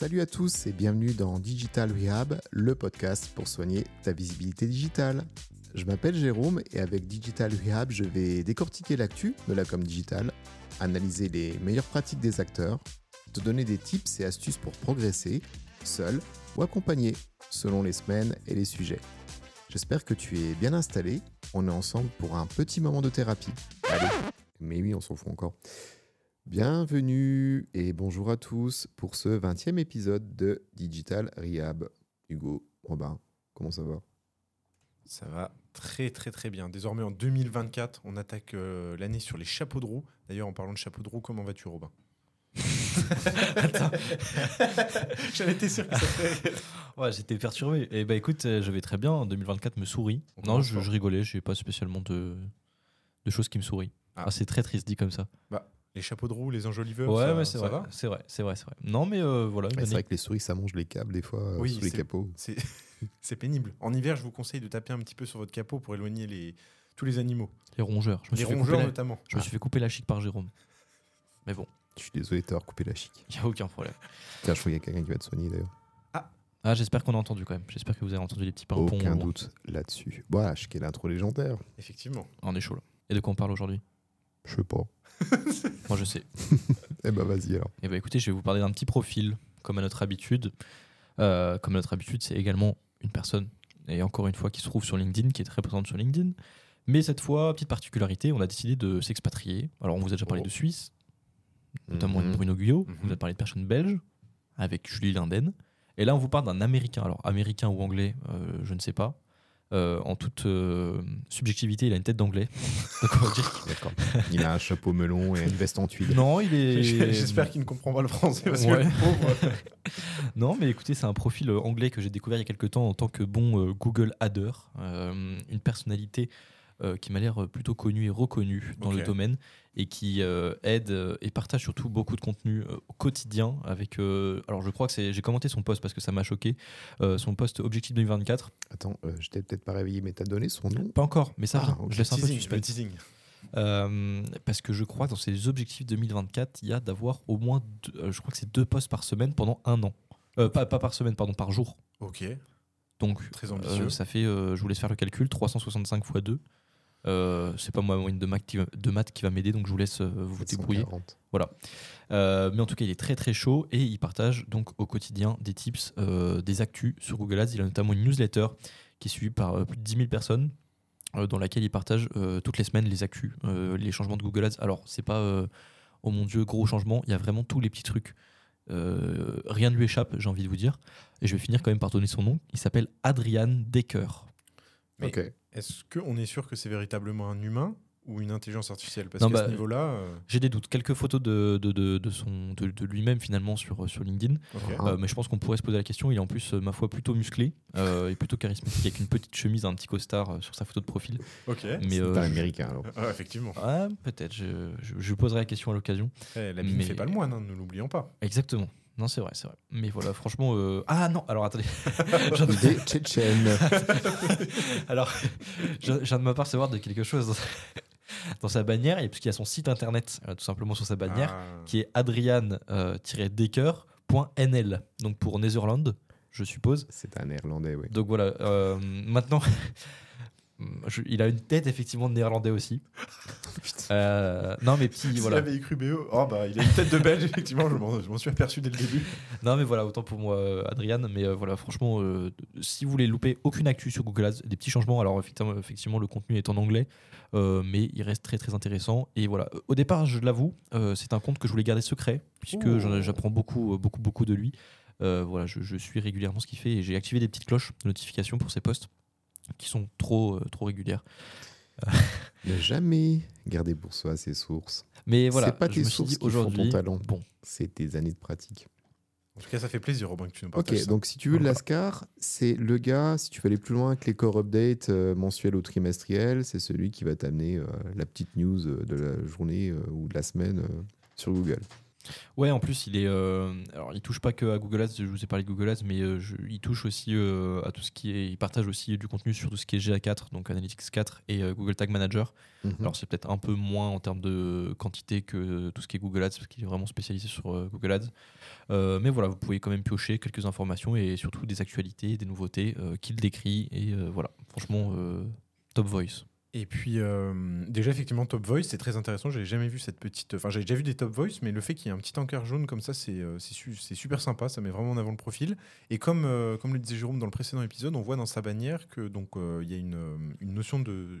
Salut à tous et bienvenue dans Digital Rehab, le podcast pour soigner ta visibilité digitale. Je m'appelle Jérôme et avec Digital Rehab, je vais décortiquer l'actu de la com digital, analyser les meilleures pratiques des acteurs, te donner des tips et astuces pour progresser, seul ou accompagné, selon les semaines et les sujets. J'espère que tu es bien installé. On est ensemble pour un petit moment de thérapie. Allez, mais oui, on s'en fout encore. Bienvenue et bonjour à tous pour ce 20e épisode de Digital Rehab. Hugo, Robin, comment ça va? Ça va très très très bien. Désormais en 2024, on attaque euh, l'année sur les chapeaux de roue. D'ailleurs, en parlant de chapeaux de roue, comment vas-tu Robin? Attends. J'avais été sûr que ça ferait. Ouais, j'étais perturbé. Et bah écoute, euh, je vais très bien. 2024 me sourit. On non, je, fort. je rigolais. J'ai pas spécialement de, de choses qui me sourient. Ah. Ah, c'est très triste dit comme ça. Les chapeaux de roue, les enjoliveurs, ouais, ça, ouais, c'est ça vrai. va? C'est vrai, c'est vrai, c'est vrai. Non, mais euh, voilà. C'est vrai que les souris, ça mange les câbles des fois euh, Oui, sous les c'est- capots. C'est c'est pénible. En hiver, je vous conseille de taper un petit peu sur votre capot pour éloigner les... tous les animaux. Les rongeurs. Je me, Les suis fait, rongeurs la... notamment. je me suis fait couper la chic par Jérôme. Mais bon, Je suis désolé de t'avoir coupé la chic. il n'y a aucun problème. Tiens, je crois qu'il y a quelqu'un qui va te soigner d'ailleurs. Ah, j'espère qu'on a entendu quand même. J'espère que vous avez entendu les petits pimpons. Aucun doute là-dessus. Voilà, quelle intro légendaire. Effectivement. On est chaud là. Et de quoi on parle aujourd'hui? Je sais pas. Moi, je sais. Eh ben vas-y alors. Eh ben écoutez, je vais vous parler d'un petit profil, comme à notre habitude. Euh, comme à notre habitude, c'est également une personne, et encore une fois, qui se trouve sur LinkedIn, qui est très présente sur LinkedIn. Mais cette fois, petite particularité, on a décidé de s'expatrier. Alors, on vous a déjà parlé Oh. de Suisse, notamment de Mhm. Bruno Guyot, Mhm. on vous a parlé de personnes belges, avec Julie Linden. Et là, on vous parle d'un Américain. Alors, Américain ou Anglais, euh, je ne sais pas. Euh, en toute euh, subjectivité, il a une tête d'anglais. Il a un chapeau melon et une veste en tuile. non, il est. J'espère qu'il ne comprend pas le français parce Ouais. que pauvre. Non, mais écoutez, c'est un profil euh, anglais que j'ai découvert il y a quelques temps en tant que bon euh, Google Adder, euh, une personnalité euh, qui m'a l'air euh, plutôt connue et reconnue dans le domaine et qui euh, aide et partage surtout beaucoup de contenu euh, au quotidien avec. euh, alors, je crois que c'est. J'ai commenté son post parce que ça m'a choqué. euh, son post Objectif 2024. Attends, euh, je t'ai peut-être pas réveillé, mais t'as donné son nom? Pas encore, mais ça Ah. Je laisse un peu de Teasing, le suspense. teasing. Euh, parce que je crois que dans ces objectifs 2024, il y a d'avoir au moins, deux- je crois que c'est deux posts par semaine pendant un an. Euh, pas, pas par semaine, pardon, par jour. Ok. Donc, Très ambitieux. euh, ça fait, euh, je vous laisse faire le calcul, 365 x 2. Euh, c'est pas moi ma moyenne de maths qui va, m'aider, donc je vous laisse euh, vous débrouiller. 740. Euh, mais en tout cas, il est très très chaud et il partage donc au quotidien des tips, euh, des actus sur Google Ads. Il a notamment une newsletter qui est suivie par plus de 10 000 personnes. dans laquelle il partage toutes les semaines les actus, les changements de Google Ads. Alors, c'est pas oh mon dieu, gros changement, il y a vraiment tous les petits trucs. Euh, rien ne lui échappe, j'ai envie de vous dire. Et je vais finir quand même par donner son nom. Il s'appelle Adrian Decker. Mais Ok. Est-ce qu'on est sûr que c'est véritablement un humain ou une intelligence artificielle? Parce qu'à bah, ce niveau-là. euh, J'ai des doutes. Quelques photos de, de, de, de son, de, de lui-même finalement sur, sur LinkedIn. Ah. Euh, mais je pense qu'on pourrait se poser la question. Il est en plus, euh, ma foi, plutôt musclé euh, et plutôt charismatique avec une petite chemise, un petit costard sur sa photo de profil. Ok. Mais C'est euh, pas américain alors. Ah, effectivement. Ouais, peut-être. Je, je, poserai la question à l'occasion. Eh, L'habit Mais- ne fait pas le moine, hein, ne l'oublions pas. Exactement. Non, c'est vrai, c'est vrai. Mais voilà, franchement. euh, Ah non, alors attendez. Je viens de- Des Tchétchènes. alors, je, je viens de m'apercevoir de quelque chose dans sa, dans sa bannière, et puisqu'il y a son site internet, euh, tout simplement sur sa bannière, Ah. qui est adrian-decker.nl. Donc pour Netherlands, je suppose. C'est un néerlandais, oui. Donc voilà, euh, maintenant, je- il a une tête effectivement de néerlandais aussi. Euh, non mais petit, voilà. avait écrit BO, oh bah il a une tête de belge, effectivement, je m'en suis aperçu dès le début. Non mais voilà, autant pour moi, euh, Adrian. Mais euh, voilà, franchement, euh, si vous voulez louper aucune actu sur Google Ads, des petits changements. Alors effectivement, effectivement le contenu est en anglais, mais il reste très très intéressant. Et voilà, au départ, je l'avoue, c'est un compte que je voulais garder secret puisque j'apprends beaucoup, beaucoup, beaucoup de lui. Voilà, je, je suis régulièrement ce qu'il fait et j'ai activé des petites cloches de notification pour ses posts qui sont trop, trop régulières. Ne jamais garder pour soi ses sources. Mais voilà, c'est pas je tes sources qui font ton talent. bon, C'est tes années de pratique. En tout cas, ça fait plaisir, Robin, que tu nous Ok, partages ça. donc si tu veux, Voilà. Lascar, c'est le gars, si tu veux aller plus loin que les core updates euh, mensuels ou trimestriels, c'est celui qui va t'amener euh, la petite news euh, de la journée euh, ou de la semaine euh, sur Google. Ouais, en plus, il est. euh, alors, il touche pas que à Google Ads. Je vous ai parlé de Google Ads, mais euh, je- il touche aussi euh, à tout ce qui est. Il partage aussi du contenu sur tout ce qui est GA4, donc Analytics 4 et Google Tag Manager. Mhm. Alors, c'est peut-être un peu moins en termes de quantité que tout ce qui est Google Ads, parce qu'il est vraiment spécialisé sur Google Ads. Mais voilà, vous pouvez quand même piocher quelques informations et surtout des actualités, des nouveautés qu'il décrit. Et voilà, franchement, top voice. Et puis, euh, déjà, effectivement, Top Voice, c'est très intéressant. J'avais jamais vu cette petite. Enfin, j'avais déjà vu des Top Voice, mais le fait qu'il y ait un petit encart jaune comme ça, c'est euh, super sympa. Ça met vraiment en avant le profil. Et comme, euh, comme le disait Jérôme dans le précédent épisode, on voit dans sa bannière que donc euh, il y a une, une notion de, de-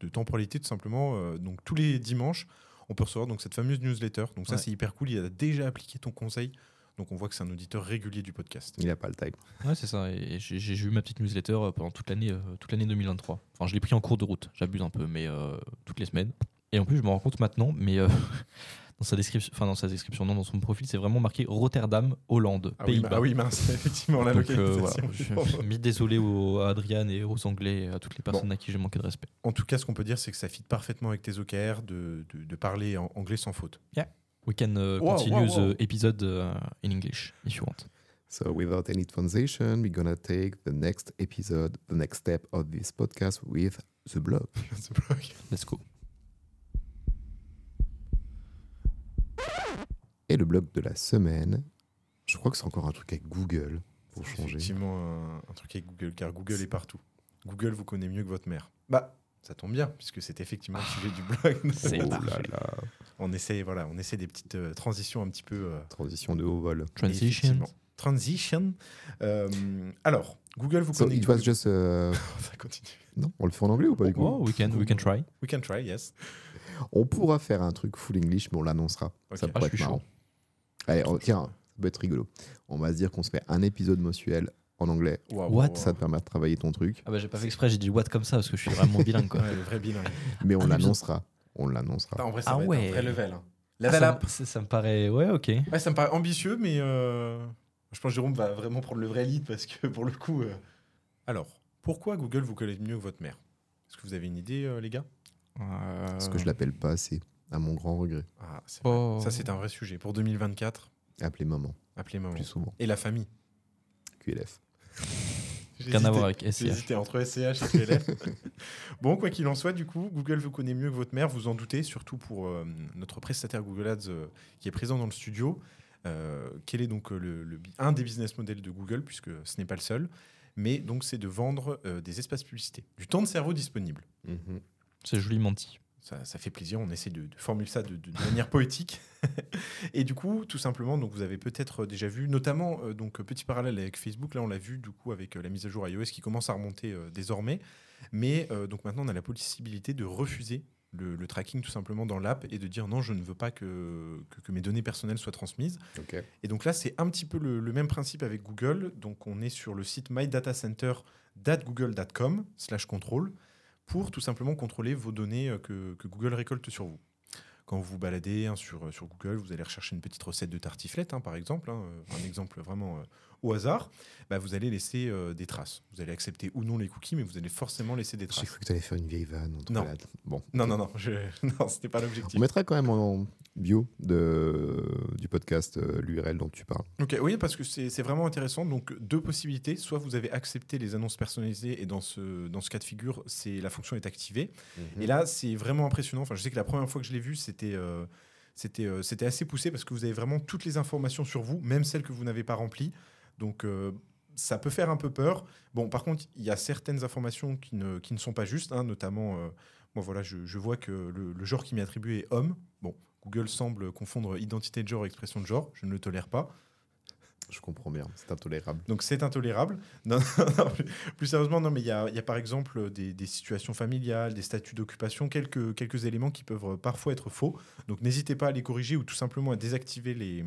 de temporalité, tout simplement. Donc, tous les dimanches, on peut recevoir donc cette fameuse newsletter. Donc, ça, Ouais. c'est hyper cool. Il a déjà appliqué ton conseil. Donc, on voit que c'est un auditeur régulier du podcast. Il a pas le time. Ouais, c'est ça. Et j'ai j'ai eu ma petite newsletter euh, pendant toute l'année euh, toute l'année 2023. Enfin, je l'ai pris en cours de route. J'abuse un peu, mais euh, toutes les semaines. Et en plus, je me rends compte maintenant, mais euh, dans sa description, enfin dans sa description, non, dans son profil, c'est vraiment marqué Rotterdam, Hollande, Ah oui, Pays-Bas. ah oui, mince, effectivement, la Donc, euh, localisation. voilà, je mis désolé aux, à Adrian et aux Anglais à toutes les personnes à qui j'ai manqué de respect. En tout cas, ce qu'on peut dire, c'est que ça fit parfaitement avec tes OKR de, de, de parler en anglais sans faute. We can uh, Wow, continue wow, wow. the episode uh, in English if you want. So, without any transition, we're gonna take the next episode, the next step of this podcast with the blog. Ce blog. Let's go. Et le blog de la semaine, je crois que c'est encore un truc avec Google pour changer. Effectivement, un, un truc avec Google, car Google est partout. Google vous connaît mieux que votre mère. Bah, ça tombe bien, puisque c'est effectivement le sujet du blog. C'est Oh on essaie, voilà, on essaie des petites euh, transitions un petit peu. euh, transition de haut vol. Transition. Transition. Euh, alors, Google vous So, connaît. it was just. ça continue. Non, on le fait en anglais ou pas du coup Oh, we can, we can try. We can try, yes. On pourra faire un truc full English, mais on l'annoncera. Ça Ah, pourrait je être marrant. Allez, on- tiens, ça peut être rigolo. On va se dire qu'on se fait un épisode mensuel en anglais. Waouh, What? Ça te permet de travailler ton truc, Ah bah j'ai pas fait exprès, j'ai dit what comme ça parce que je suis vraiment bilingue quoi. Ouais, le vrai bilingue. mais on épisode. l'annoncera. On l'annoncera. Ah, en vrai, ça Ah va être ouais. un vrai level. hein. Ah, Level ça, up. me- ça, ça me paraît. Ouais, ok. Ouais, ça me paraît ambitieux, mais euh, je pense que Jérôme va vraiment prendre le vrai lead parce que pour le coup. euh, Alors, pourquoi Google vous connaît mieux que votre mère? Est-ce que vous avez une idée, euh, les gars? Parce que je l'appelle pas assez, à mon grand regret. Ah. Oh. Ça, c'est un vrai sujet. Pour 2024, Appelez maman, appelez maman. plus souvent. Et la famille? QLF. Rien à voir avec J'ai SCH. hésité entre SCH et PLF. bon, quoi qu'il en soit, du coup, Google vous connaît mieux que votre mère, vous en doutez, surtout pour euh, notre prestataire Google Ads euh, qui est présent dans le studio. Euh, quel est donc le, le bi- un des business models de Google, puisque ce n'est pas le seul, mais donc c'est de vendre des espaces publicités, du temps de cerveau disponible. Mhm. C'est joliment dit. Ça, ça fait plaisir, on essaie de, de formuler ça de, de manière poétique. et du coup, tout simplement, donc vous avez peut-être déjà vu, notamment, euh, donc petit parallèle avec Facebook, là on l'a vu du coup avec euh, la mise à jour iOS qui commence à remonter euh, désormais. Mais donc maintenant on a la possibilité de refuser le, le tracking tout simplement dans l'app et de dire non, je ne veux pas que, que, que mes données personnelles soient transmises. Et donc là, c'est un petit peu le, le même principe avec Google. Donc on est sur le site mydatacenter.google.com slash control pour tout simplement contrôler vos données euh, que, Google récolte sur vous. Quand vous vous baladez hein, sur, sur Google, vous allez rechercher une petite recette de tartiflette, hein, par exemple, hein, euh, un exemple vraiment euh, au hasard, bah, vous allez laisser euh, des traces. Vous allez accepter ou non les cookies, mais vous allez forcément laisser des J'ai traces. cru que tu allais faire une vieille vanne. Non. Bon. Non, non, non, je... non c'était pas l'objectif. On mettra quand même en bio de, du podcast euh, l'URL dont tu parles. Ok, oui, parce que c'est vraiment intéressant. Donc, deux possibilités. Soit vous avez accepté les annonces personnalisées et dans ce, dans ce cas de figure, la fonction est activée. Et là, c'est vraiment impressionnant. Enfin, je sais que la première fois que je l'ai vu, c'était euh, c'était euh, c'était assez poussé parce que vous avez vraiment toutes les informations sur vous, même celles que vous n'avez pas remplies. Donc, euh, ça peut faire un peu peur. Bon, par contre, il y a certaines informations qui ne, qui ne sont pas justes, hein, notamment, euh, moi voilà, je, vois que le, le genre qui m'est attribué est homme. Bon, Google semble confondre identité de genre et expression de genre. Je ne le tolère pas. Je comprends bien, c'est intolérable. Donc c'est intolérable. Non, non, non, plus, plus sérieusement, non, mais il y a, y a par exemple des, des situations familiales, des statuts d'occupation, quelques, quelques éléments qui peuvent parfois être faux. Donc n'hésitez pas à les corriger ou tout simplement à désactiver les,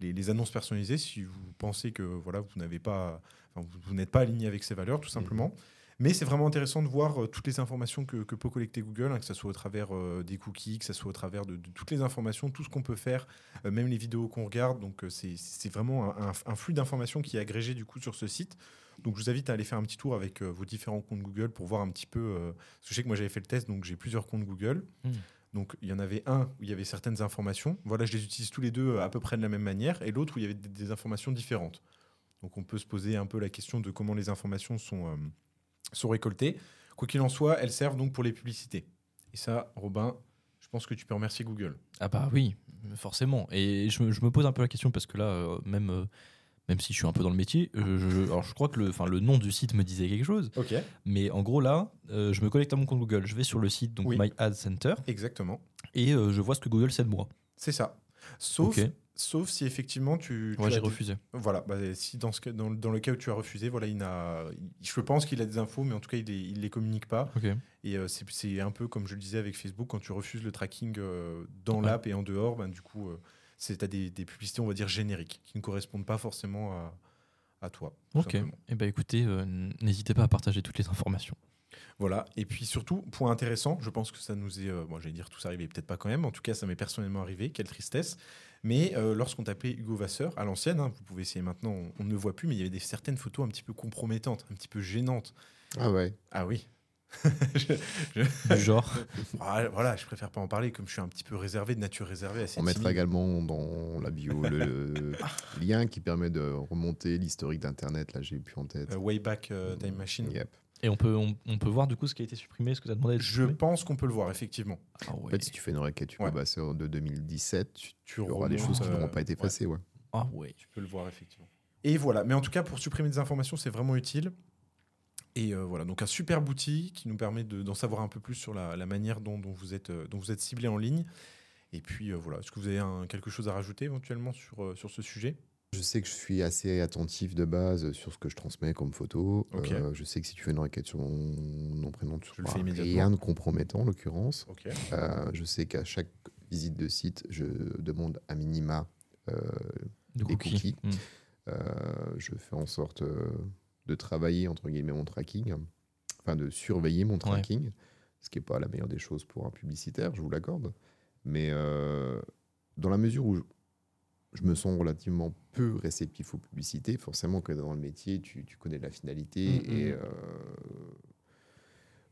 les, les annonces personnalisées si vous pensez que voilà, vous n'avez pas, enfin, vous, vous n'êtes pas aligné avec ces valeurs, tout simplement. Mais c'est vraiment intéressant de voir euh, toutes les informations que, que peut collecter Google, hein, que ce soit au travers euh, des cookies, que ce soit au travers de, de toutes les informations, tout ce qu'on peut faire, euh, même les vidéos qu'on regarde. Donc c'est vraiment un, un- un flux d'informations qui est agrégé du coup sur ce site. Donc je vous invite à aller faire un petit tour avec euh, vos différents comptes Google pour voir un petit peu. euh, parce que je sais que moi j'avais fait le test, donc j'ai plusieurs comptes Google. Mm. Donc il y en avait un où il y avait certaines informations. Voilà, je les utilise tous les deux à peu près de la même manière, et l'autre où il y avait des, des informations différentes. Donc on peut se poser un peu la question de comment les informations sont, euh, sont récoltées. Quoi qu'il en soit, elles servent donc pour les publicités. Et ça, Robin, je pense que tu peux remercier Google. Ah bah oui, forcément. Et je, me- je me pose un peu la question parce que là, euh, même, euh, même si je suis un peu dans le métier, euh, je, alors je crois que le, le nom du site me disait quelque chose. Ok. Mais en gros là, euh, je me connecte à mon compte Google, je vais sur le site donc Oui. My Ad Center Exactement. et je vois ce que Google sait de moi. C'est ça. Sauf. Sauf si effectivement tu. tu Ouais, j'ai refusé. Voilà, bah, si dans, ce cas- dans, dans le cas où tu as refusé, voilà, il il- je pense qu'il a des infos, mais en tout cas, il ne les communique pas. Ok. Et euh, c'est, un peu comme je le disais avec Facebook, quand tu refuses le tracking euh, dans l'app et en dehors, ben, du coup, euh, c'est, as des, des publicités, on va dire, génériques, qui ne correspondent pas forcément à, à toi. Ok. Et ben écoutez, euh, n'hésitez pas à partager toutes les informations. Voilà. Et puis surtout, point intéressant, je pense que ça nous est, euh, bon, j'allais dire tout ça arrivé, peut-être pas quand même. En tout cas, ça m'est personnellement arrivé. Quelle tristesse. Mais euh, lorsqu'on tapait Hugo Vasseur à l'ancienne, hein, vous pouvez essayer maintenant, on, on ne le voit plus, mais il y avait des certaines photos un petit peu compromettantes, un petit peu gênantes. Ah ouais. Ah oui. Je- je- Du genre. Ah, voilà, je préfère pas en parler, comme je suis un petit peu réservé, de nature réservée. Assez On mettra timide. également dans la bio le, lien qui permet de remonter l'historique d'Internet. Là, j'ai plus en tête. Euh, Wayback euh, Time Machine. Yep. Et on peut, on, on peut voir du coup ce qui a été supprimé, ce que tu as demandé. Je pense qu'on peut le voir, effectivement. Ah En fait, si tu fais une requête Ouais. Vasseur de 2017, tu, auras des choses qui euh, n'auront pas été effacées. Ouais. Ah ouais. Tu peux le voir, effectivement. Et voilà. Mais en tout cas, pour supprimer des informations, c'est vraiment utile. Et euh, voilà, donc un super outil qui nous permet de- d'en savoir un peu plus sur la, la manière dont, dont vous êtes, euh, dont vous êtes ciblé en ligne. Et puis euh, voilà, est-ce que vous avez un- quelque chose à rajouter éventuellement sur, euh, sur ce sujet? Je sais que je suis assez attentif de base sur ce que je transmets comme photo. Euh, je sais que si tu fais une requête sur mon nom, prénom, tu Je le trouveras fais immédiatement. rien de compromettant en l'occurrence. Euh, je sais qu'à chaque visite de site, je demande à minima euh, De Des cookies. cookies. Hmm. Euh, je fais en sorte euh, de travailler entre guillemets mon tracking, enfin de surveiller mon tracking, ce qui n'est pas la meilleure des choses pour un publicitaire, je vous l'accorde. Mais euh, dans la mesure où je, me sens relativement peu réceptif aux publicités, forcément que dans le métier, tu, tu connais la finalité Mhm. et euh,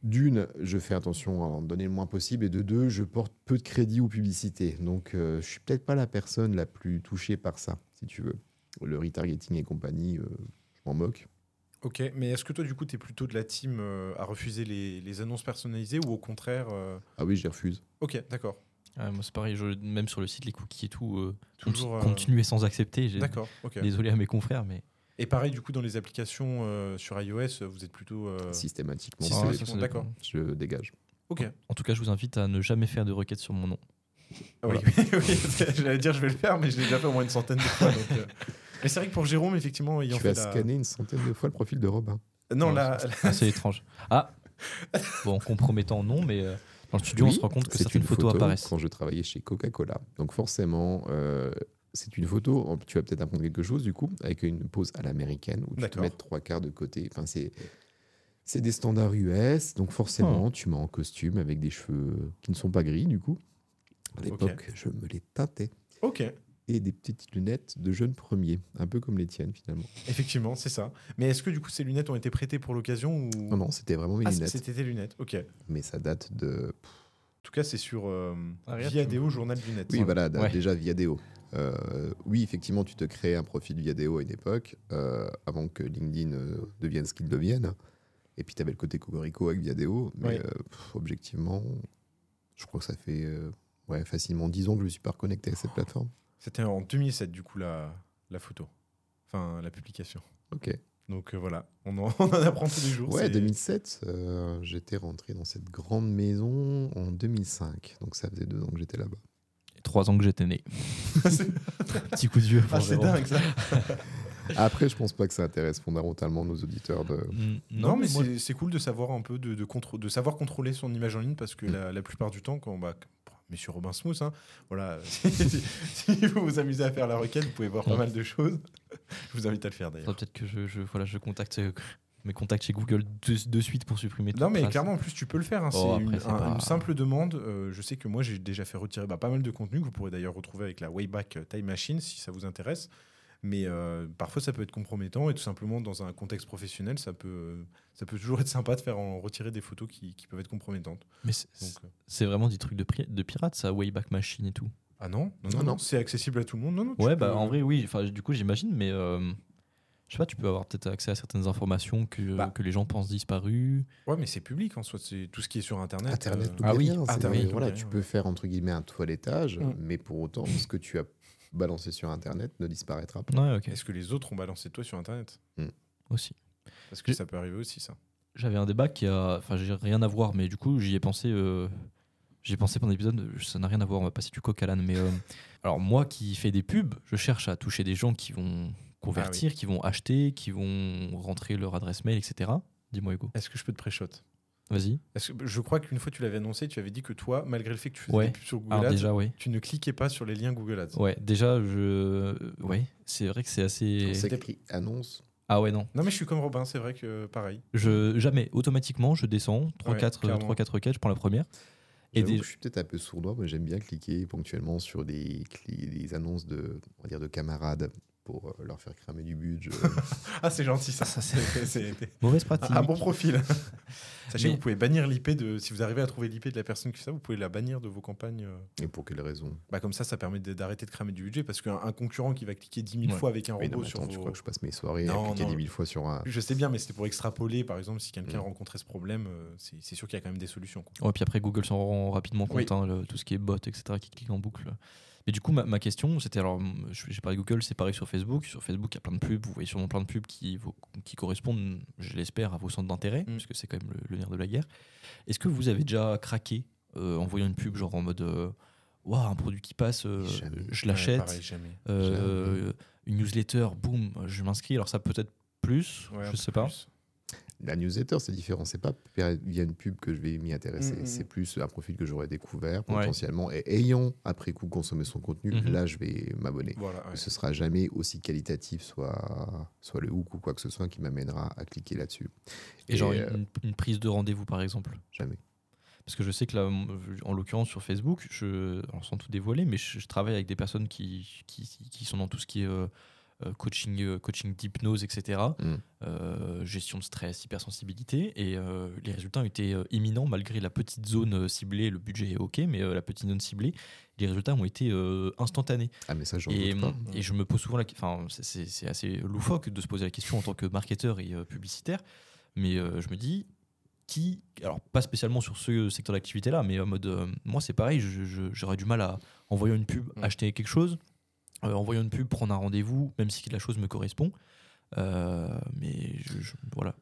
d'une, je fais attention à en donner le moins possible, et de deux, je porte peu de crédit aux publicités. Donc, euh, je suis peut-être pas la personne la plus touchée par ça, si tu veux. Le retargeting et compagnie, euh, je m'en moque. Ok, mais est-ce que toi, du coup, tu es plutôt de la team euh, à refuser les, les annonces personnalisées ou au contraire euh, Ah oui, je les refuse. Ok, d'accord. Ouais, moi c'est pareil, je- même sur le site, les cookies et tout, euh, Toujours, euh, continuer sans accepter. D'accord, ok. Désolé à mes confrères, mais Et pareil, du coup, dans les applications euh, sur iOS, vous êtes plutôt. euh, Systématiquement, Si, Ah, d'accord. je dégage. Ok. En tout cas, je vous invite à ne jamais faire de requête sur mon nom. Ah oui, oui, oui, j'allais dire je vais le faire, mais je l'ai déjà fait au moins une centaine de fois. donc, euh. Mais c'est vrai que pour Jérôme, effectivement, ayant Tu fait vas la- scanner une centaine de fois le profil de Robin. Non, là, c'est étrange. Ah Bon, compromettant, non, mais euh, dans le studio, on Oui, se rend compte que c'est certaines une photos photo apparaissent. quand je travaillais chez Coca-Cola. Donc forcément, euh, c'est une photo, tu vas peut-être apprendre quelque chose du coup, avec une pose à l'américaine, où tu te mets trois quarts de côté. Enfin, c'est... C'est des standards US, donc forcément, Oh. tu m'as en costume avec des cheveux qui ne sont pas gris, du coup. À l'époque, je me les teintais. ok, Et des petites lunettes de jeune premier, un peu comme les tiennes finalement. effectivement, c'est ça. Mais est-ce que du coup, ces lunettes ont été prêtées pour l'occasion ou... Non, non, c'était vraiment mes Ah, lunettes. c'était tes lunettes, ok. En Mais ça date de. tout cas, c'est sur euh, Ah, Viadeo Journal Lunettes. Oui, voilà, Ouais. déjà Viadeo. Euh, oui, effectivement, tu te crées un profil Viadeo à une époque, euh, avant que LinkedIn euh, devienne ce qu'il devienne. Et puis, tu avais le côté Cocorico avec Viadeo. Mais euh, pff, objectivement, je crois que ça fait euh, ouais, facilement 10 ans que je ne me suis pas reconnecté à cette plateforme. C'était en 2007, du coup, la, la photo. Enfin, la publication. Ok. Donc euh, voilà, on en, on en apprend tous les jours. Ouais, c'est- 2007, euh, j'étais rentré dans cette grande maison en 2005. Donc, ça faisait deux ans que j'étais là-bas. Et Trois ans que j'étais né. Petit coup de vieux. ah, c'est dingue ça. Après, je pense pas que ça intéresse fondamentalement nos auditeurs de. Mm, Non, mais, moi- c'est- cool de savoir un peu, de, de, de savoir contrôler son image en ligne parce que Mm. la, la plupart du temps, quand bah, Monsieur Robin Smooth, hein, voilà, si, si- si vous vous amusez à faire la requête, vous pouvez voir pas mal de choses. Je vous invite à le faire d'ailleurs. peut-être que je, je- voilà, je contacte euh, mes contacts chez Google de, de suite pour supprimer toute Non, mais trace. clairement, en plus, tu peux le faire. hein, Oh, c'est après, une, c'est un- pas- une simple demande. Euh, je sais que moi, j'ai déjà fait retirer bah, pas mal de contenu que vous pourrez d'ailleurs retrouver avec la Wayback Time Machine si ça vous intéresse. Mais euh, parfois, ça peut être compromettant et tout simplement, dans un contexte professionnel, ça peut, ça peut toujours être sympa de faire en retirer des photos qui, qui peuvent être compromettantes. Mais c'est euh, vraiment des trucs de, pri- de pirates, ça, Wayback Machine et tout. ah non, non, non, Non, non, non. c'est accessible à tout le monde. Non, non, tu Ouais, peux- bah en vrai, oui. Enfin, du coup, j'imagine, mais euh, je sais pas, tu peux avoir peut-être accès à certaines informations que, Bah. que les gens pensent disparues. Ouais, mais c'est public en soi. C'est tout ce qui est sur Internet. Internet, euh, Ah oui, rien, c'est- Internet, voilà, n'oublie tu peux faire entre guillemets un toilettage, Mm. mais pour autant, ce que tu as balancé sur Internet ne disparaîtra pas. Ouais. Est-ce que les autres ont balancé toi sur Internet Aussi. Parce que ça peut arriver aussi, ça. J'avais un débat qui a. Enfin, j'ai rien à voir, mais du coup, j'y ai pensé. euh, J'y ai pensé pendant l'épisode, ça n'a rien à voir, on va passer du coq à l'âne. Mais euh, alors, moi qui fais des pubs, je cherche à toucher des gens qui vont convertir, qui vont acheter, qui vont rentrer leur adresse mail, etc. Dis-moi, Hugo. Est-ce que je peux te pré-shot? Vas-y. Je crois qu'une fois tu l'avais annoncé, tu avais dit que toi, malgré le fait que tu faisais Ouais. des pubs sur Google Alors, Ads, déjà, tu ne cliquais pas sur les liens Google Ads. Ouais, déjà, je. Ouais, c'est vrai que c'est assez. C'est écrit annonce. Ah ouais, non. Non, mais je suis comme Robin, c'est vrai que pareil. Je, jamais, automatiquement, je descends 3-4 clairement. 3, 4 requêtes, je prends la première. Et des- Je suis peut-être un peu sournois, mais j'aime bien cliquer ponctuellement sur des, des annonces de, on va dire, de camarades pour euh, leur faire cramer du budget. Ah, c'est gentil ça. Ça, C'est- c'est- Mauvaise pratique. un bon profil. Sachez Mais- que vous pouvez bannir l'IP de. Si vous arrivez à trouver l'IP de la personne qui fait ça, vous pouvez la bannir de vos campagnes. euh. Et pour quelle raison? Bah, comme ça, ça permet d'arrêter de cramer du budget parce qu'un un concurrent qui va cliquer 10 000 Ouais. fois avec un non, robot sur tu vos- crois que je passe mes soirées Non, à cliquer non. 10 000 fois sur un. Je sais bien, mais c'était pour extrapoler, par exemple, si quelqu'un Mm. rencontrait ce problème, euh, c'est c'est sûr qu'il y a quand même des solutions. quoi. Ouais, puis après, Google s'en rend rapidement compte, Oui. hein, le- tout ce qui est bot, etc., qui clique en boucle. Mais du coup, ma, ma question, c'était alors, m- je- j'ai parlé de Google, c'est pareil sur Facebook. Sur Facebook, il y a plein de pubs, vous voyez sûrement plein de pubs qui, correspondent, je l'espère, à vos centres d'intérêt, Mm. puisque c'est quand même le, le nerf de la guerre. Est-ce que vous avez déjà craqué euh, en voyant une pub, genre en mode, euh, Waouh, un produit qui passe, euh, je l'achète, une newsletter, boum, je m'inscris. Alors ça peut être plus, Ouais, je sais pas. La newsletter, c'est différent. C'est pas via une pub que je vais m'y intéresser. Mm, mm, C'est plus un profil que j'aurais découvert Ouais. potentiellement. Et ayant après coup consommé son contenu, Mhm. là, je vais m'abonner. Voilà, ouais. Ce sera jamais aussi qualitatif, soit, soit le hook ou quoi que ce soit qui m'amènera à cliquer là-dessus. Et, genre euh, une, une prise de rendez-vous, par exemple? jamais. Parce que je sais que là, en l'occurrence sur Facebook, je, alors sans tout dévoiler, mais je, je travaille avec des personnes qui, qui, qui sont dans tout ce qui est euh, coaching, euh, coaching d'hypnose, etc. Mm. euh, gestion de stress, hypersensibilité. Et euh, les résultats ont été euh, imminents malgré la petite zone euh, ciblée. Le budget est OK, mais euh, la petite zone ciblée, les résultats ont été euh, instantanés. Ah, mais ça, j'en Et, doute pas. et je me pose souvent la question, c'est- assez loufoque de se poser la question en tant que marketeur et euh, publicitaire, mais euh, je me dis, qui, alors pas spécialement sur ce secteur d'activité-là, mais en mode, euh, moi c'est pareil, j'aurais du mal à, en voyant une pub, Mm. acheter quelque chose, euh, en voyant une pub, prendre un rendez-vous, même si la chose me correspond. Euh, mais je, je- voilà.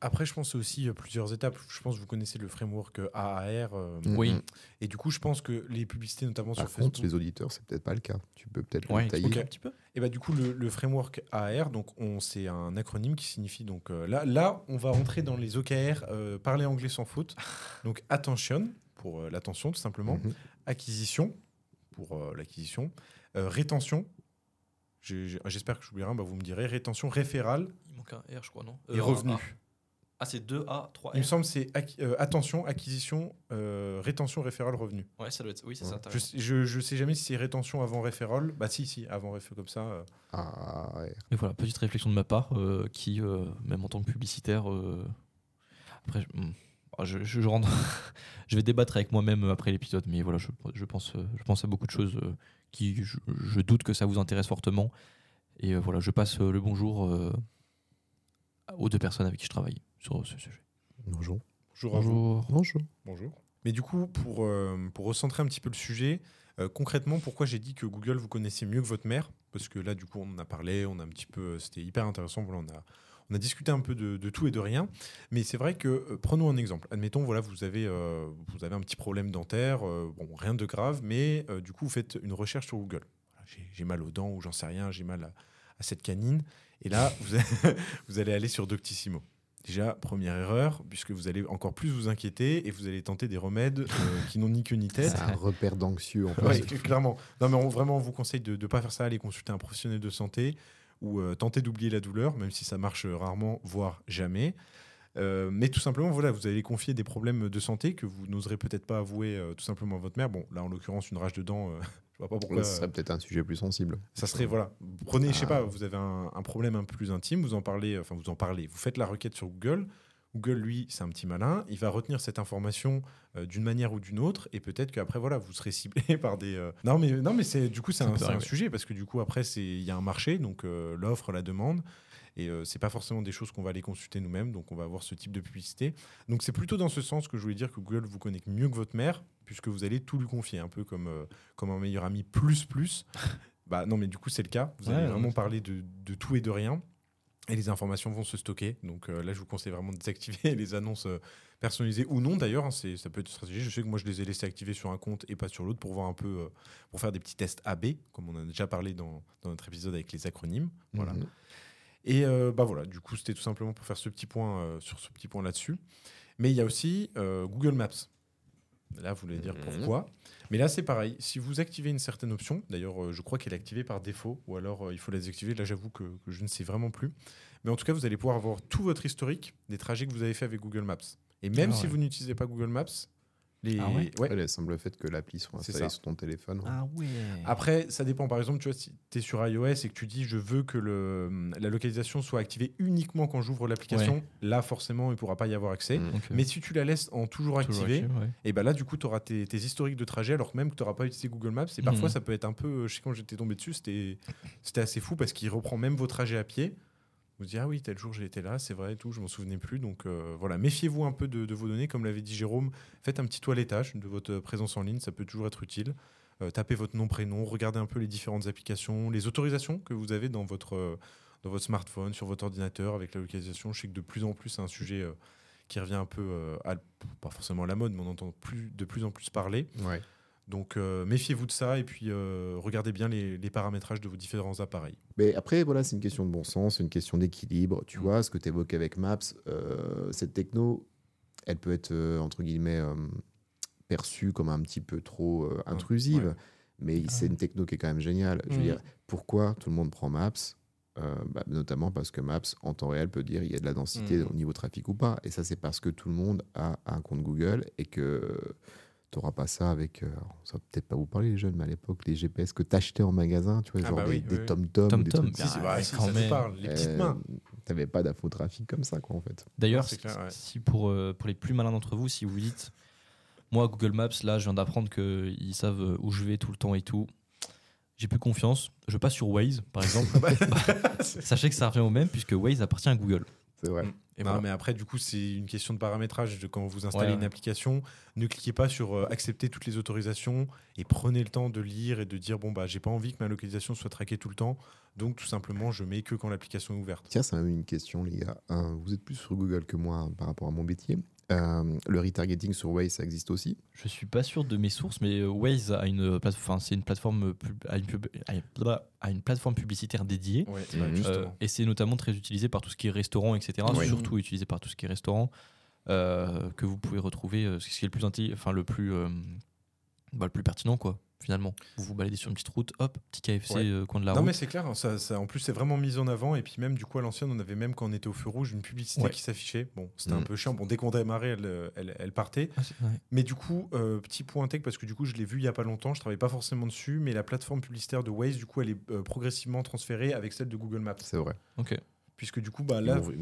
Après, je pense aussi euh, plusieurs étapes. Je pense que vous connaissez le framework euh, AAR. euh, oui. Et du coup, je pense que les publicités, notamment Par sur contre, Facebook. les auditeurs, c'est peut-être pas le cas. Tu peux peut-être Ouais, le tailler. ok. un petit peu. Et bah du coup le, le framework AR, donc on c'est un acronyme qui signifie donc euh, là là on va entrer dans les OKR, euh, parler anglais sans faute. Donc attention pour euh, l'attention tout simplement, Mhm. acquisition pour euh, l'acquisition, euh, rétention. J'espère que j'oublierai, rien, bah, vous me direz rétention, référal Il manque un R, je crois, non et Euh, revenu. un- Ah, c'est 2A, 3 Il me semble que c'est euh, attention, acquisition, euh, rétention, référal, revenu. Ouais, ça doit être. Oui, c'est ça. t'as Je, je, je sais jamais si c'est rétention avant référal. Bah si si avant référal comme ça. euh, Ah, ouais. Et voilà, petite réflexion de ma part, euh, qui, euh, même en tant que publicitaire, euh, après, je, hmm, ah, je, je- je rentre- je vais débattre avec moi-même après l'épisode, mais voilà, je, je pense, je pense à beaucoup de choses euh, qui, je, je doute que ça vous intéresse fortement. Et euh, voilà, je passe euh, le bonjour euh, aux deux personnes avec qui je travaille sur ce sujet. Bonjour. bonjour à vous. Bonjour. Bonjour. Bonjour. Mais du coup, pour, euh, pour recentrer un petit peu le sujet, euh, concrètement, pourquoi j'ai dit que Google vous connaissez mieux que votre mère? Parce que là, du coup, on en a parlé, on a un petit peu, c'était hyper intéressant. Voilà, on a, on a discuté un peu de, de tout et de rien. Mais c'est vrai que, euh, prenons un exemple. Admettons, voilà, vous avez, euh, vous avez un petit problème dentaire, euh, bon, rien de grave, mais du coup, vous faites une recherche sur Google. Voilà, j'ai- mal aux dents ou j'en sais rien, j'ai mal à, à cette canine. Et là, vous, vous allez aller sur Doctissimo. Déjà, première erreur, puisque vous allez encore plus vous inquiéter et vous allez tenter des remèdes euh, qui n'ont ni queue ni tête. C'est un repère d'anxieux plus. clairement. Non, mais on, vraiment, on vous conseille de ne pas faire ça, aller consulter un professionnel de santé ou euh, tenter d'oublier la douleur, même si ça marche rarement, voire jamais. Euh, mais tout simplement, voilà, vous allez confier des problèmes de santé que vous n'oserez peut-être pas avouer euh, tout simplement à votre mère. Bon, là, en l'occurrence, une rage de dents, euh, je vois pas pourquoi. Ce serait peut-être un sujet plus sensible. Ça serait, voilà, prenez, je sais Ah. pas, vous avez un, un problème un peu plus intime, vous en parlez, enfin, vous en parlez, vous faites la requête sur Google. Google, lui, c'est un petit malin, il va retenir cette information euh, d'une manière ou d'une autre, et peut-être qu'après, voilà, vous serez ciblé par des. euh, Non, mais, non, mais c'est, du coup, c'est un, sujet, parce que du coup, après, il y a un marché, donc euh, l'offre, la demande, et c'est pas forcément des choses qu'on va aller consulter nous-mêmes, donc on va avoir ce type de publicité. Donc c'est plutôt dans ce sens que je voulais dire que Google vous connaît mieux que votre mère, puisque vous allez tout lui confier, un peu comme, comme un meilleur ami plus plus. bah non, mais du coup c'est le cas. Vous Ouais, allez ouais, vraiment parler de, de tout et de rien. Et les informations vont se stocker. Donc euh, là, je vous conseille vraiment de désactiver les annonces euh, personnalisées ou non d'ailleurs. hein, c'est- ça peut être une stratégie. Je sais que moi, je les ai laissés activés sur un compte et pas sur l'autre pour voir un peu, euh, pour faire des petits tests AB, comme on a déjà parlé dans, dans notre épisode avec les acronymes. Voilà. Mhm. Et bah voilà, du coup, c'était tout simplement pour faire ce petit point sur ce petit point là-dessus. Mais il y a aussi Google Maps. Là, vous voulez dire Mhm. pourquoi. Mais là, c'est pareil. Si vous activez une certaine option, d'ailleurs, euh, je crois qu'elle est activée par défaut, ou alors euh, il faut la désactiver. Là, j'avoue que, que je ne sais vraiment plus. Mais en tout cas, vous allez pouvoir avoir tout votre historique des trajets que vous avez fait avec Google Maps. Et même Ah si vous n'utilisez pas Google Maps, les... Ah ouais ouais, Ouais, il semble le fait que l'appli soit installée sur ton téléphone. ouais. Ah ouais. Après, ça dépend. Par exemple, tu vois, si tu es sur iOS et que tu dis je veux que le, la localisation soit activée uniquement quand j'ouvre l'application, là, forcément, il ne pourra pas y avoir accès. Mm. Mais si tu la laisses en toujours Toujours activée, active, et ben là, du coup, tu auras tes, tes historiques de trajet, alors même que tu n'auras pas utilisé Google Maps. Et parfois, Mhm. ça peut être un peu. Je sais quand j'étais tombé dessus, c'était c'était assez fou parce qu'il reprend même vos trajets à pied. Vous dites, ah oui, tel jour j'ai été là, c'est vrai tout, je m'en souvenais plus. Donc euh, voilà, méfiez-vous un peu de, vos données. Comme l'avait dit Jérôme, faites un petit toilettage de votre présence en ligne, ça peut toujours être utile. Euh, tapez votre nom, prénom, regardez un peu les différentes applications, les autorisations que vous avez dans votre, euh, dans votre smartphone, sur votre ordinateur avec la localisation. Je sais que de plus en plus, c'est un sujet qui revient un peu, à- pas forcément à la mode, mais on entend plus, de plus en plus parler. Donc euh, méfiez-vous de ça et puis euh, regardez bien les, les paramétrages de vos différents appareils. Mais après, voilà, c'est une question de bon sens, une question d'équilibre. Tu Mm. vois, ce que tu évoques avec Maps, euh, cette techno, elle peut être, euh, entre guillemets, euh, perçue comme un petit peu trop euh, intrusive. ouais. Mais Ah c'est une techno qui est quand même géniale. Je veux Mm. dire, pourquoi tout le monde prend Maps Euh, bah, Notamment parce que Maps, en temps réel, peut dire il y a de la densité Mm. au niveau trafic ou pas. Et ça, c'est parce que tout le monde a un compte Google et que tu n'auras pas ça avec. euh, ça va peut-être pas vous parler, les jeunes, mais à l'époque, les GPS que tu achetais en magasin, tu vois, Ah genre bah des, oui, des tom-tom, Tom Si, c'est ouais, vrai, si, quand ça même. nous parle, les petites euh, mains. T'avais pas d'infotrafic comme ça, quoi, en fait. D'ailleurs, ouais. si pour, euh, pour les plus malins d'entre vous, si vous dites, moi, Google Maps, là, je viens d'apprendre qu'ils savent euh, où je vais tout le temps et tout, j'ai plus confiance. Je passe sur Waze, par exemple. Bah, Sachez que ça revient au même, puisque Waze appartient à Google. C'est vrai. Mm. Et mais après, du coup, c'est une question de paramétrage. De quand vous installez Ouais, une ouais. application, ne cliquez pas sur euh, accepter toutes les autorisations et prenez le temps de lire et de dire bon bah j'ai pas envie que ma localisation soit traquée tout le temps. Donc tout simplement, je mets que quand l'application est ouverte. Tiens, c'est même une question, les gars. Euh, vous êtes plus sur Google que moi hein, par rapport à mon métier. Euh, le retargeting sur Waze, ça existe aussi Je suis pas sûr de mes sources, mais euh, Waze a une plateforme, c'est une plateforme, a une, pub- a une- a une plateforme publicitaire dédiée. Ouais, Mhm. Euh, et c'est notamment très utilisé par tout ce qui est restaurant, etc. Ouais. Surtout utilisé par tout ce qui est restaurant, euh, que vous pouvez retrouver, euh, ce qui est le plus, enfin, le plus, euh, bah, le plus pertinent, quoi, finalement. Vous vous baladez sur une petite route, hop, petit KFC Ouais. euh, coin de la Non route. mais c'est clair, hein, ça, ça- en plus c'est vraiment mis en avant et puis même du coup à l'ancienne on avait même quand on était au feu rouge une publicité Ouais. qui s'affichait. Bon c'était Mm. un peu chiant, bon dès qu'on démarrait elle, elle, elle partait. Ah. Mais du coup, euh, petit point tech, parce que du coup, je l'ai vu il y a pas longtemps, je travaille pas forcément dessus, mais la plateforme publicitaire de Waze, du coup, elle est euh, progressivement transférée avec celle de Google Maps. C'est vrai. Ok. Puisque du coup, bah là, Bon,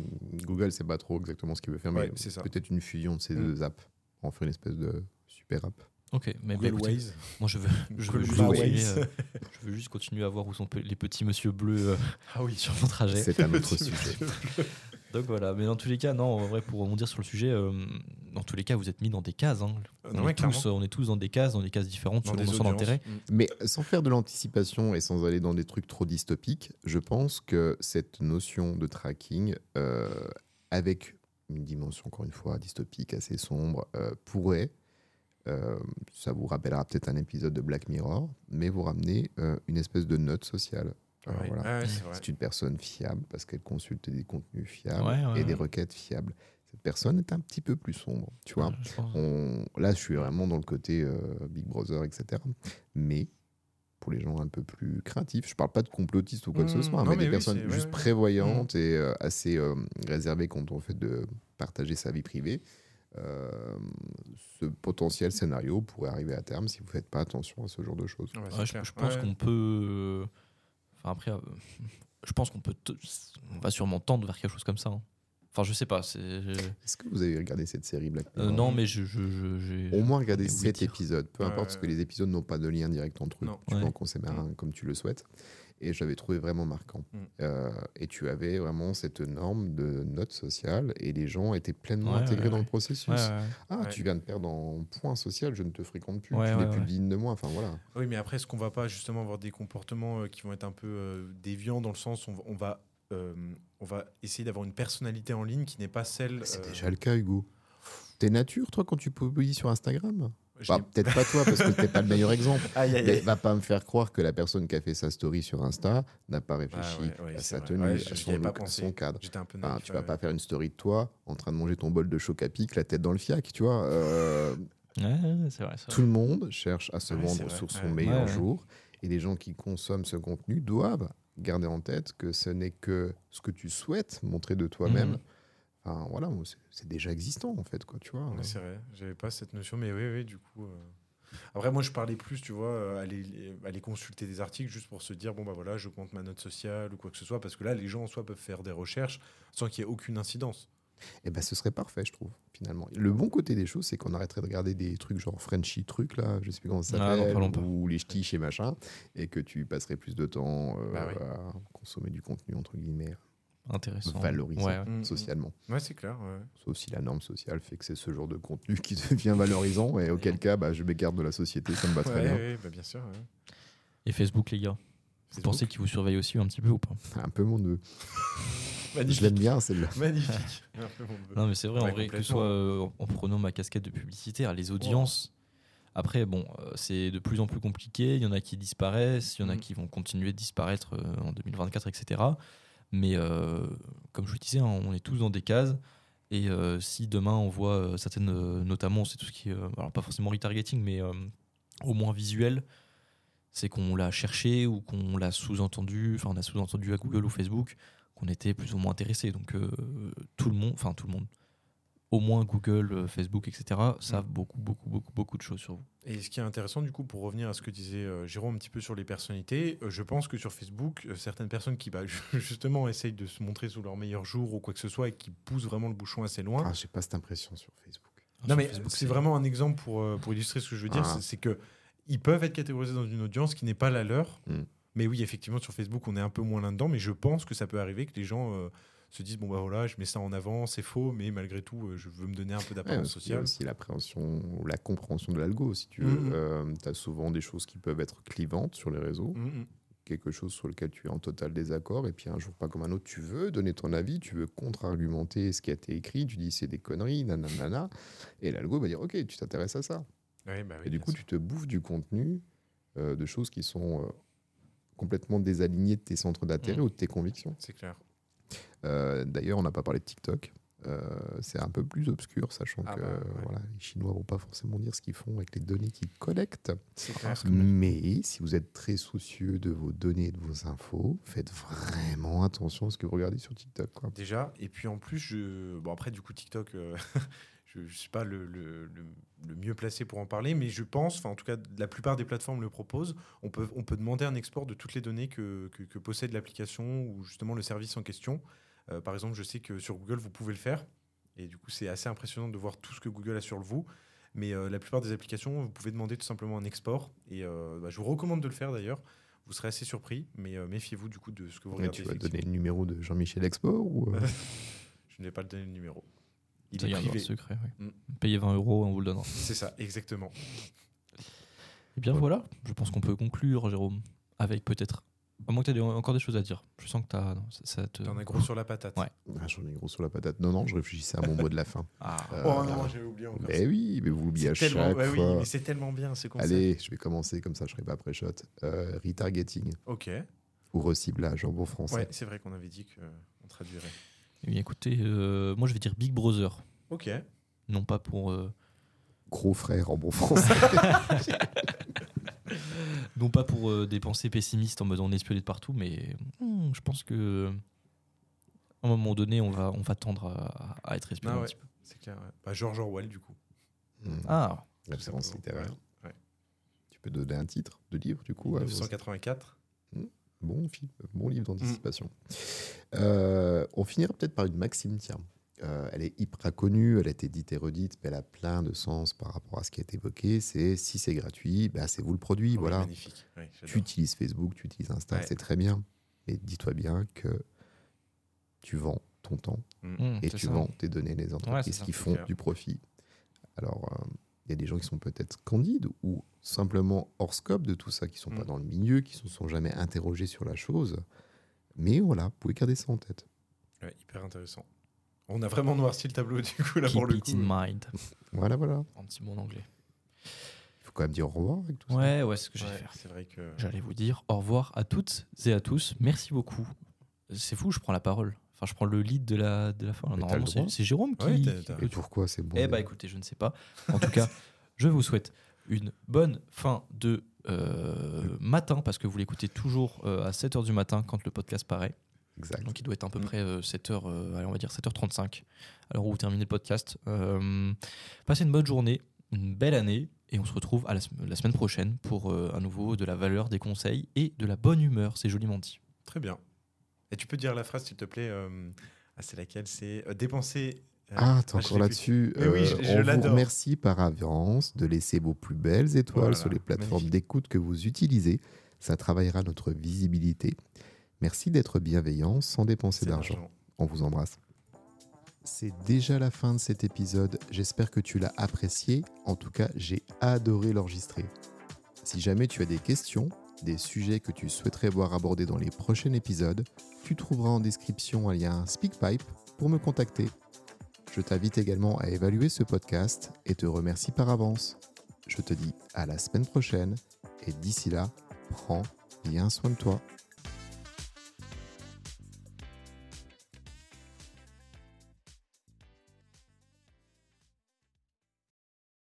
Google, c'est pas trop exactement ce qu'il veut faire, Ouais, mais c'est ça. peut-être une fusion de ces Mm. deux apps. On fait une espèce de super app. Ok, mais bah, écoutez, Waze. moi je veux, je veux Google juste Waze. continuer, euh, je veux juste continuer à voir où sont les petits monsieur bleus euh, Ah oui, sur mon trajet. C'est un autre sujet. Donc voilà, mais dans tous les cas, non, en vrai, pour rebondir sur le sujet, euh, dans tous les cas, vous êtes mis dans des cases. hein. Euh, On, non, ouais, est tous, clairement. on est tous dans des cases, dans des cases différentes, Dans selon audiences. d'intérêt. Mm. Mais sans faire de l'anticipation et sans aller dans des trucs trop dystopiques, je pense que cette notion de tracking, euh, avec une dimension, encore une fois, dystopique, assez sombre, euh, pourrait, euh, ça vous rappellera peut-être un épisode de Black Mirror, mais vous ramener euh, une espèce de note sociale. Euh. Ouais, c'est une personne fiable parce qu'elle consulte des contenus fiables Ouais, ouais, et des requêtes fiables. Cette personne est un petit peu plus sombre, tu vois. Je pense. On- Là, je suis vraiment dans le côté euh, Big Brother, etc. Mais pour les gens un peu plus créatifs. Je parle pas de complotistes ou quoi que ce Mmh, soit, non, mais, mais des oui, personnes juste ouais. prévoyantes et euh, assez euh, réservées quand on fait de partager sa vie privée. Euh, ce potentiel scénario pourrait arriver à terme si vous faites pas attention à ce genre de choses. Ouais, c'est Ouais, je, pense Ouais. qu'on peut. Enfin, après, euh, je pense qu'on peut. t- On va sûrement tendre vers quelque chose comme ça. hein. Enfin, je sais pas. c'est- Est-ce que vous avez regardé cette série Black Euh, Mirror non, mais je. je, je- j'ai- Au moins 7 dire. épisodes, peu importe, parce que les épisodes n'ont pas de lien direct entre eux. Non. Tu Ouais. peux en consommer un comme tu le souhaites. Et j'avais trouvé vraiment marquant. Mm. Euh, et tu avais vraiment cette norme de note sociale et les gens étaient pleinement Ouais, intégrés ouais, dans le processus. Ouais, ouais. Ah, Ouais. tu viens de perdre en point social, je ne te fréquente plus, Ouais, tu n'es ouais, plus digne de moi. Enfin voilà. Oui, mais après, est-ce qu'on va pas justement avoir des comportements euh, qui vont être un peu euh, déviants dans le sens où on va, on va, euh, on va essayer d'avoir une personnalité en ligne qui n'est pas celle. C'est euh, déjà le cas, Hugo. T'es nature, toi, quand tu publies sur Instagram? Bah, Peut-être pas toi, parce que t'es pas le meilleur exemple. Aïe, aïe, Mais aïe. va pas me faire croire que la personne qui a fait sa story sur Insta n'a pas réfléchi ouais, ouais, à sa vrai. tenue, Ouais, je- à son pas look, à son cadre. Un peu tu vas pas faire une story de toi en train de manger ton bol de choc à pic, la tête dans le fiac, tu vois. Euh, vrai. tout le monde cherche à se Ouais, c'est vendre sur son ouais. meilleur Ouais, ouais. jour. Et les gens qui consomment ce contenu doivent garder en tête que ce n'est que ce que tu souhaites montrer de toi-même. Mhm. Enfin, voilà, c'est- déjà existant, en fait, quoi, tu vois. Ouais, c'est vrai, j'avais pas cette notion, mais oui, oui, du coup. euh. Après, moi, je parlais plus, tu vois, euh, aller, aller consulter des articles juste pour se dire, bon, bah voilà, j'augmente ma note sociale ou quoi que ce soit, parce que là, les gens en soi peuvent faire des recherches sans qu'il y ait aucune incidence. Eh ben, ce serait parfait, je trouve, finalement. Le bon côté des choses, c'est qu'on arrêterait de regarder des trucs genre Frenchy trucs, là, je sais plus comment ça Ah, s'appelle, ou les ch'tis et machin, et que tu passerais plus de temps euh, Bah oui. à consommer du contenu, entre guillemets, Intéressant. valorisant Ouais, ouais. Mm, mm. socialement. Ouais, c'est clair. ouais. Sauf si la norme sociale fait que c'est ce genre de contenu qui devient valorisant, et auquel cas, bah, je m'écarte de la société, ça me va très Ouais, bien. ouais, bah, bien sûr. ouais. Et Facebook, les gars. Vous pensez qu'ils vous surveillent aussi un petit peu ou pas? Un peu mon neveu. Je Magnifique. l'aime bien, celle-là. Magnifique. Non, mais c'est vrai, en vrai, que ce soit euh, en prenant ma casquette de publicitaire, les audiences. Après, bon, euh, c'est de plus en plus compliqué. Il y en a qui disparaissent, il y en a Mhm. qui vont continuer de disparaître euh, en 2024, etc. Mais euh, comme je vous disais, hein, on est tous dans des cases. Et euh, si demain on voit euh, certaines, euh, notamment, c'est tout ce qui est, euh, alors pas forcément retargeting, mais euh, au moins visuel, c'est qu'on l'a cherché ou qu'on l'a sous-entendu, enfin on a sous-entendu à Google ou Facebook, qu'on était plus ou moins intéressé. Donc euh, tout le monde, enfin tout le monde, au moins Google, euh, Facebook, etc., savent beaucoup, beaucoup, beaucoup, beaucoup de choses sur vous. Et ce qui est intéressant, du coup, pour revenir à ce que disait euh, Jérôme un petit peu sur les personnalités, euh, je pense que sur Facebook, euh, certaines personnes qui, bah, justement, essayent de se montrer sous leur meilleur jour ou quoi que ce soit et qui poussent vraiment le bouchon assez loin. Ah, j'ai pas cette impression sur Facebook. non, Sur mais c'est vraiment un exemple pour, euh, pour illustrer ce que je veux dire. Ah. c'est- C'est que ils peuvent être catégorisés dans une audience qui n'est pas la leur. Mm. Mais oui, effectivement, sur Facebook, on est un peu moins là-dedans. Mais je pense que ça peut arriver que les gens euh, se disent bon, bah voilà, je mets ça en avant, c'est faux, mais malgré tout, euh, je veux me donner un peu Ouais, d'apparence a sociale. aussi l'appréhension ou la compréhension de l'algo, si tu veux. Mhm. tu as souvent des choses qui peuvent être clivantes sur les réseaux, Mm, mm. quelque chose sur lequel tu es en total désaccord, et puis un jour, pas comme un autre, tu veux donner ton avis, tu veux contre-argumenter ce qui a été écrit, tu dis c'est des conneries, nanana, et l'algo va dire ok, tu t'intéresses à ça. Ouais, bah oui, et du coup, sûr. tu te bouffes du contenu euh, de choses qui sont euh, complètement désalignées de tes centres d'intérêt Mhm. ou de tes convictions. c'est clair. Euh, D'ailleurs, on n'a pas parlé de TikTok. Euh, c'est un peu plus obscur, sachant Ah que bah, ouais. voilà, les Chinois vont pas forcément dire ce qu'ils font avec les données qu'ils collectent. Clair. Mais si vous êtes très soucieux de vos données et de vos infos, faites vraiment attention à ce que vous regardez sur TikTok. Quoi. Déjà, et puis en plus, je... bon, après, du coup, TikTok, euh, je ne suis pas le, le- le- le mieux placé pour en parler, mais je pense, enfin, en tout cas, la plupart des plateformes le proposent. On peut, on peut demander un export de toutes les données que, que- que possède l'application ou justement le service en question. Euh, par exemple, je sais que sur Google, vous pouvez le faire. Et du coup, c'est assez impressionnant de voir tout ce que Google a sur vous. Mais euh, la plupart des applications, vous pouvez demander tout simplement un export. Et euh, bah, je vous recommande de le faire d'ailleurs. Vous serez assez surpris, mais méfiez-vous du coup de ce que vous Mais regardez. tu vas donner le numéro de Jean-Michel Export ou Je ne vais pas le donner le numéro. Il Ça est privé. secret. oui. Mm. Payez 20 euros, on vous le donnera. C'est ça, exactement. Et bien Ouais. voilà, je pense qu'on peut conclure, Jérôme, avec peut-être. À moins que tu aies encore des choses à dire. Je sens que tu as. Ça, ça te... T'en as gros sur la patate. Ouais. ah, J'en ai gros sur la patate. Non, non, je réfléchissais à mon mot de la fin. Ah, Euh, Oh non, j'avais oublié encore. Mais oui, mais vous l'oubliez C'est à tellement, chaque ouais, oui, fois. mais c'est tellement bien ce concept. Allez, je vais commencer comme ça, je serai pas après shot. Euh, retargeting Ok. ou reciblage en bon français. Ouais, c'est vrai qu'on avait dit qu'on traduirait. Eh bien, écoutez, euh, moi je vais dire Big Brother. Ok. Non pas pour. euh, Gros frère en bon français. non pas pour euh, des pensées pessimistes en mode on est espionné de partout, mais hmm, je pense que à un moment donné, on va, on va tendre à, à être espionné Ah un ouais. petit peu. C'est clair. ouais. Bah, George Orwell, du coup. Hmm. Ah, Référence littéraire. Ouais. Tu peux donner un titre de livre, du coup. à vos- 1984. Bon film, bon livre Mm. d'anticipation. Euh, on finira peut-être par une maxime, tiens. Euh, elle est hyper connue, elle a été dite et redite, mais elle a plein de sens par rapport à ce qui a été évoqué. C'est si c'est gratuit, bah, c'est vous le produit. Oh, voilà. Magnifique. Tu utilises Facebook, tu utilises Insta, Ouais. c'est très bien. Mais dis-toi bien que tu vends ton temps hmm, et c'est tu ça. vends tes données les entreprises qui font clair. du profit. Alors, euh, il y a des gens qui sont peut-être candides ou simplement hors scope de tout ça, qui sont pas Mm. dans le milieu, qui ne se sont jamais interrogés sur la chose. Mais voilà, vous pouvez garder ça en tête. Ouais, hyper intéressant. On a vraiment noirci le tableau, du coup, là, Keep pour le it coup. in mind. Voilà, voilà. Un petit mot en anglais. Il faut quand même dire au revoir avec tout ça. Ouais, ouais, c'est ce que j'allais Ouais, faire. c'est vrai que. J'allais vous dire au revoir à toutes et à tous. Merci beaucoup. C'est fou, je prends la parole. Enfin, je prends le lead de la, de la fin. Normalement, le c'est Jérôme qui. Ouais, Et pourquoi c'est bon Eh bah écoutez, je ne sais pas. En tout cas, je vous souhaite une bonne fin de euh, matin parce que vous l'écoutez toujours euh, à 7h du matin quand le podcast paraît. Exact. Donc il doit être à peu Mm. près 7h, allez, on va dire 7h35 à l'heure où vous terminez le podcast. Euh, passez une bonne journée, une belle année et on se retrouve à la, la semaine prochaine pour euh, à nouveau de la valeur, des conseils et de la bonne humeur. C'est joliment dit. Très bien. Et tu peux dire la phrase, s'il te plaît euh, ah, C'est laquelle? C'est euh, dépenser. euh, Ah, t'es ah, encore là-dessus. Oui, Euh, je on vous remercie par avance de laisser vos plus belles étoiles Voilà, sur les plateformes d'écoute que vous utilisez. Ça travaillera notre visibilité. Merci d'être bienveillant sans dépenser d'argent. On vous embrasse. C'est déjà la fin de cet épisode. J'espère que tu l'as apprécié. En tout cas, j'ai adoré l'enregistrer. Si jamais tu as des questions, des sujets que tu souhaiterais voir abordés dans les prochains épisodes, tu trouveras en description un lien SpeakPipe pour me contacter. Je t'invite également à évaluer ce podcast et te remercie par avance. Je te dis à la semaine prochaine et d'ici là, prends bien soin de toi.